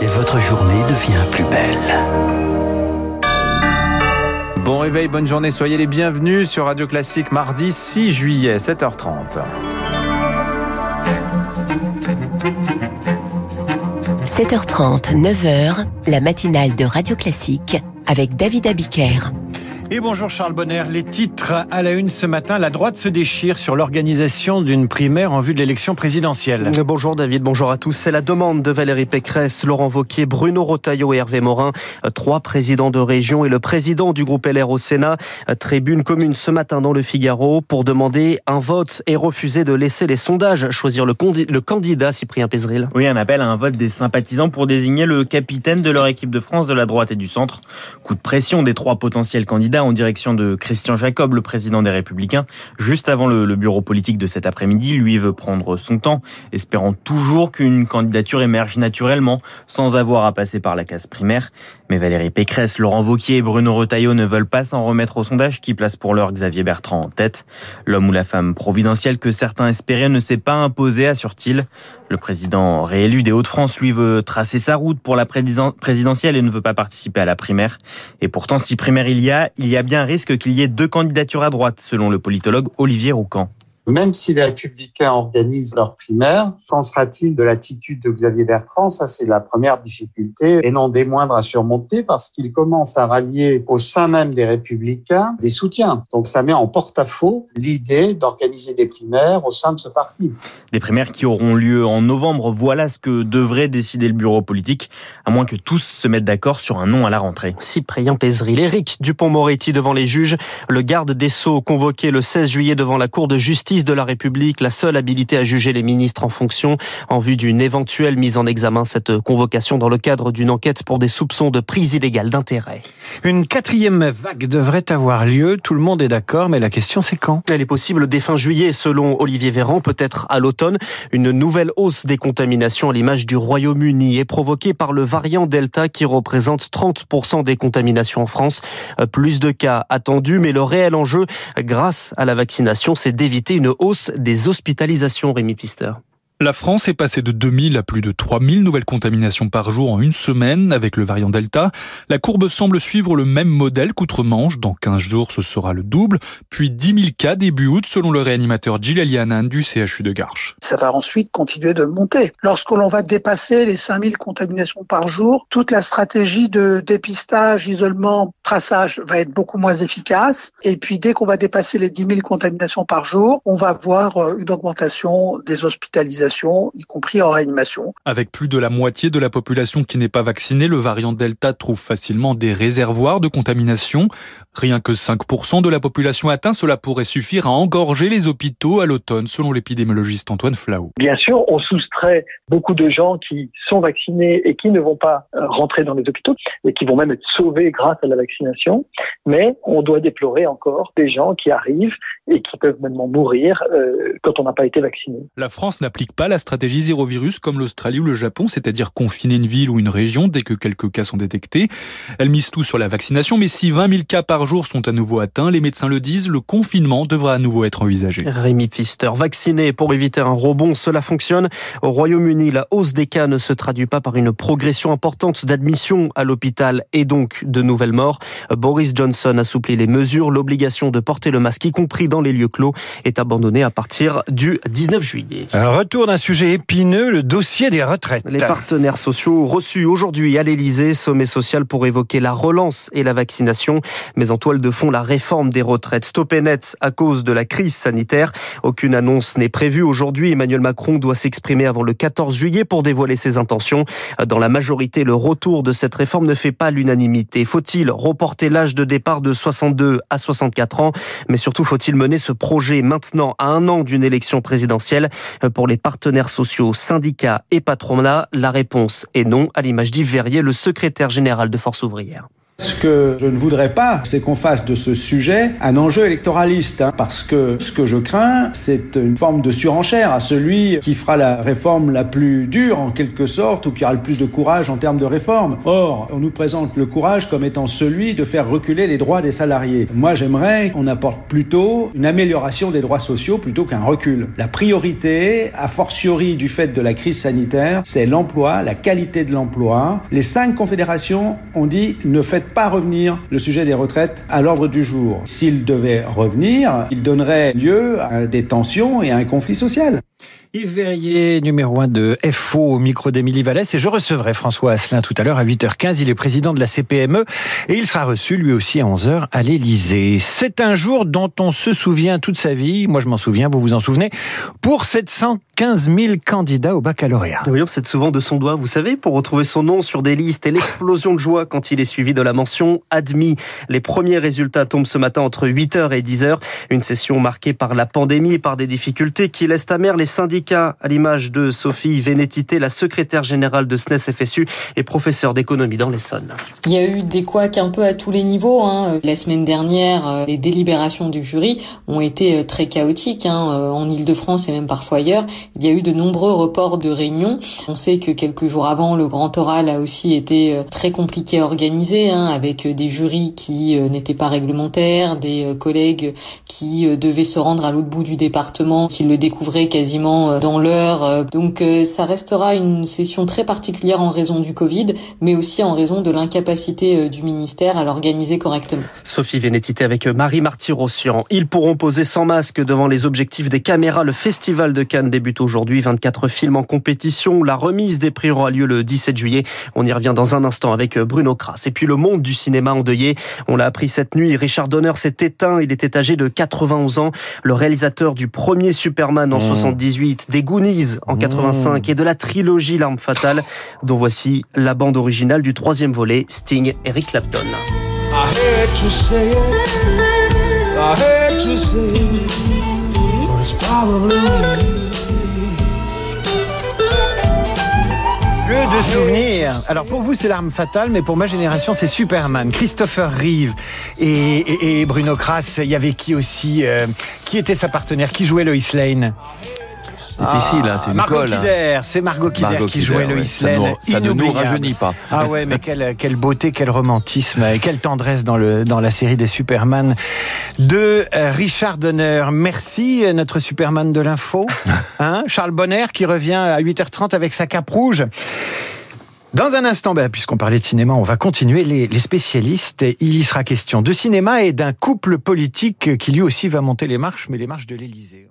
et votre journée devient plus belle. Bon réveil, bonne journée, soyez les bienvenus sur Radio Classique mardi 6 juillet, 7h30. 7h30, 9h, la matinale de Radio Classique avec David Abiker. Et bonjour Charles Bonner. Les titres à la une ce matin. La droite se déchire sur l'organisation d'une primaire en vue de l'élection présidentielle. Bonjour David, bonjour à tous. C'est la demande de Valérie Pécresse, Laurent Vauquier, Bruno Rotaillot et Hervé Morin, trois présidents de région et le président du groupe LR au Sénat. Tribune commune ce matin dans le Figaro pour demander un vote et refuser de laisser les sondages choisir le, le candidat Cyprien Pézeril. Oui, un appel à un vote des sympathisants pour désigner le capitaine de leur équipe de France de la droite et du centre. Coup de pression des trois potentiels candidats en direction de Christian Jacob, le président des Républicains. Juste avant le, bureau politique de cet après-midi, lui veut prendre son temps, espérant toujours qu'une candidature émerge naturellement, sans avoir à passer par la case primaire. Mais Valérie Pécresse, Laurent Vauquier et Bruno Retailleau ne veulent pas s'en remettre au sondage qui place pour l'heure Xavier Bertrand en tête. L'homme ou la femme providentielle que certains espéraient ne s'est pas imposé, assure-t-il. Le président réélu des Hauts-de-France, lui, veut tracer sa route pour la présidentielle et ne veut pas participer à la primaire. Et pourtant, si primaire il y a, il y a bien un risque qu'il y ait deux candidatures à droite, selon le politologue Olivier Roucan. Même si les républicains organisent leur primaire, qu'en sera-t-il de l'attitude de Xavier Bertrand? Ça, c'est la première difficulté et non des moindres à surmonter parce qu'il commence à rallier au sein même des républicains des soutiens. Donc ça met en porte-à-faux l'idée d'organiser des primaires au sein de ce parti. Des primaires qui auront lieu en novembre, voilà ce que devrait décider le bureau politique, à moins que tous se mettent d'accord sur un nom à la rentrée. Cyprien Pézeril, Éric Dupont-Moretti devant les juges, le garde des Sceaux convoqué le 16 juillet devant la Cour de justice de la République, la seule habilité à juger les ministres en fonction en vue d'une éventuelle mise en examen. Cette convocation dans le cadre d'une enquête pour des soupçons de prise illégale d'intérêt. Une quatrième vague devrait avoir lieu. Tout le monde est d'accord, mais la question c'est quand? Elle est possible dès fin juillet, selon Olivier Véran, peut-être à l'automne. Une nouvelle hausse des contaminations à l'image du Royaume-Uni est provoquée par le variant Delta qui représente 30% des contaminations en France. Plus de cas attendus, mais le réel enjeu, grâce à la vaccination, c'est d'éviter une hausse des hospitalisations, Rémi Pister. La France est passée de 2000 à plus de 3000 nouvelles contaminations par jour en une semaine avec le variant Delta. La courbe semble suivre le même modèle qu'outre-Manche. Dans 15 jours, ce sera le double. Puis 10 000 cas début août selon le réanimateur Gilles Elianan du CHU de Garches. Ça va ensuite continuer de monter. Lorsque l'on va dépasser les 5000 contaminations par jour, toute la stratégie de dépistage, isolement, traçage va être beaucoup moins efficace. Et puis dès qu'on va dépasser les 10 000 contaminations par jour, on va voir euh, une augmentation des hospitalisations y compris en réanimation. Avec plus de la moitié de la population qui n'est pas vaccinée, le variant Delta trouve facilement des réservoirs de contamination. Rien que 5% de la population atteinte, cela pourrait suffire à engorger les hôpitaux à l'automne, selon l'épidémiologiste Antoine Flau. Bien sûr, on soustrait beaucoup de gens qui sont vaccinés et qui ne vont pas euh, rentrer dans les hôpitaux et qui vont même être sauvés grâce à la vaccination. Mais on doit déplorer encore des gens qui arrivent et qui peuvent même mourir euh, quand on n'a pas été vacciné. La France n'applique pas la stratégie zéro virus comme l'Australie ou le Japon, c'est-à-dire confiner une ville ou une région dès que quelques cas sont détectés. Elle mise tout sur la vaccination, mais si 20 000 cas par jour sont à nouveau atteints, les médecins le disent, le confinement devra à nouveau être envisagé. Rémi Pfister, vacciné pour éviter un rebond, cela fonctionne. Au Royaume-Uni, la hausse des cas ne se traduit pas par une progression importante d'admission à l'hôpital et donc de nouvelles morts. Boris Johnson assouplit les mesures. L'obligation de porter le masque, y compris dans les lieux clos, est abandonnée à partir du 19 juillet. Un retour d'un sujet épineux, le dossier des retraites. Les partenaires sociaux reçus aujourd'hui à l'Elysée, sommet social pour évoquer la relance et la vaccination, mais en toile de fond la réforme des retraites. Stoppé net à cause de la crise sanitaire. Aucune annonce n'est prévue aujourd'hui. Emmanuel Macron doit s'exprimer avant le 14 juillet pour dévoiler ses intentions. Dans la majorité, le retour de cette réforme ne fait pas l'unanimité. Faut-il reporter l'âge de départ de 62 à 64 ans? Mais surtout, faut-il mener ce projet maintenant à un an d'une élection présidentielle? Pour les partenaires partenaires sociaux, syndicats et patronats La réponse est non, à l'image d'Yves Verrier, le secrétaire général de Force ouvrière. Ce que je ne voudrais pas, c'est qu'on fasse de ce sujet un enjeu électoraliste, hein, parce que ce que je crains, c'est une forme de surenchère à celui qui fera la réforme la plus dure, en quelque sorte, ou qui aura le plus de courage en termes de réforme. Or, on nous présente le courage comme étant celui de faire reculer les droits des salariés. Moi, j'aimerais qu'on apporte plutôt une amélioration des droits sociaux plutôt qu'un recul. La priorité, a fortiori du fait de la crise sanitaire, c'est l'emploi, la qualité de l'emploi. Les cinq confédérations ont dit ne faites pas revenir le sujet des retraites à l'ordre du jour. S'il devait revenir, il donnerait lieu à des tensions et à un conflit social. Yves Verrier, numéro 1 de FO au micro d'Émilie Vallès. Et je recevrai François Asselin tout à l'heure à 8h15. Il est président de la CPME et il sera reçu lui aussi à 11h à l'Élysée. C'est un jour dont on se souvient toute sa vie. Moi, je m'en souviens, vous vous en souvenez. Pour 715 000 candidats au baccalauréat. Oui, on s'aide souvent de son doigt, vous savez, pour retrouver son nom sur des listes et l'explosion de joie quand il est suivi de la mention admis. Les premiers résultats tombent ce matin entre 8h et 10h. Une session marquée par la pandémie et par des difficultés qui laissent amère les syndicats à l'image de Sophie Vénétité, la secrétaire générale de SNES FSU et professeure d'économie dans l'Essonne. Il y a eu des couacs un peu à tous les niveaux. Hein. La semaine dernière, euh, les délibérations du jury ont été euh, très chaotiques hein. Euh, en Ile-de-France et même parfois ailleurs. Il y a eu de nombreux reports de réunions. On sait que quelques jours avant, le grand oral a aussi été très compliqué à organiser, hein, avec des jurys qui n'étaient pas réglementaires, des collègues qui devaient se rendre à l'autre bout du département, qui le découvraient quasiment euh, dans l'heure. Euh, donc euh, ça restera une session très particulière en raison du Covid, mais aussi en raison de l'incapacité du ministère à l'organiser correctement. Sophie Vénétité avec Marie Marty-Rossian. Ils pourront poser sans masque devant les objectifs des caméras. Le festival de Cannes débute aujourd'hui. 24 films en compétition. La remise des prix aura lieu le 17 juillet. On y revient dans un instant avec Bruno Kras. Et puis le monde du cinéma endeuillé. On l'a appris cette nuit. Richard Donner s'est éteint. Il était âgé de 91 ans. Le réalisateur du premier Superman en 78 des Goonies en 85 et de la trilogie L'arme fatale, dont voici la bande originale du troisième volet, Sting, Eric Clapton. Que de souvenirs. Alors pour vous c'est l'arme fatale, mais pour ma génération c'est Superman. Christopher Reeve et, Bruno Kras. Il y avait qui aussi euh, Qui était sa partenaire Qui jouait Lois Lane? Difficile, hein, c'est une Margot colle. C'est Margot Kidder qui jouait Lois Lane. Ça, ne nous rajeunit pas. Ah ouais, mais quelle, quelle beauté, quel romantisme, et quelle tendresse dans, le, dans la série des Superman de euh, Richard Donner. Merci, euh, notre Superman de l'info. Hein, Charles Bonner qui revient à 8h30 avec sa cape rouge. Dans un instant, ben, puisqu'on parlait de cinéma, on va continuer les, les, spécialistes. Il y sera question de cinéma et d'un couple politique qui lui aussi va monter les marches, mais les marches de l'Élysée.